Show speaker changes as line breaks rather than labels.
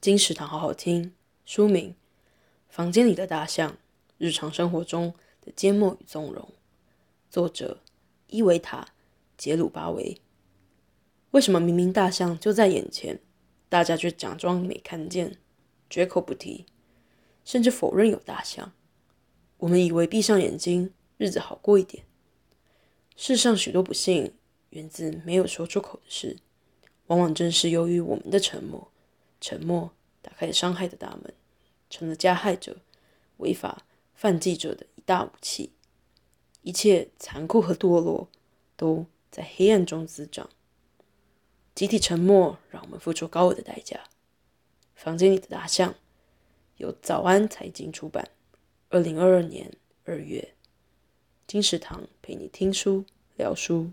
金石堂好好听。书名：房间里的大象，日常生活中的缄默与纵容。作者：伊维塔·杰鲁巴维。为什么明明大象就在眼前，大家却假装没看见，绝口不提，甚至否认有大象？我们以为闭上眼睛，日子好过一点。世上许多不幸源自没有说出口的事，往往正是由于我们的沉默，沉默。打开了伤害的大门，成了加害者、违法犯罪者的一大武器。一切残酷和堕落都在黑暗中滋长。集体沉默让我们付出高额的代价。房间里的大象，由早安财经出版，二零二二年二月。金石堂陪你听书聊书。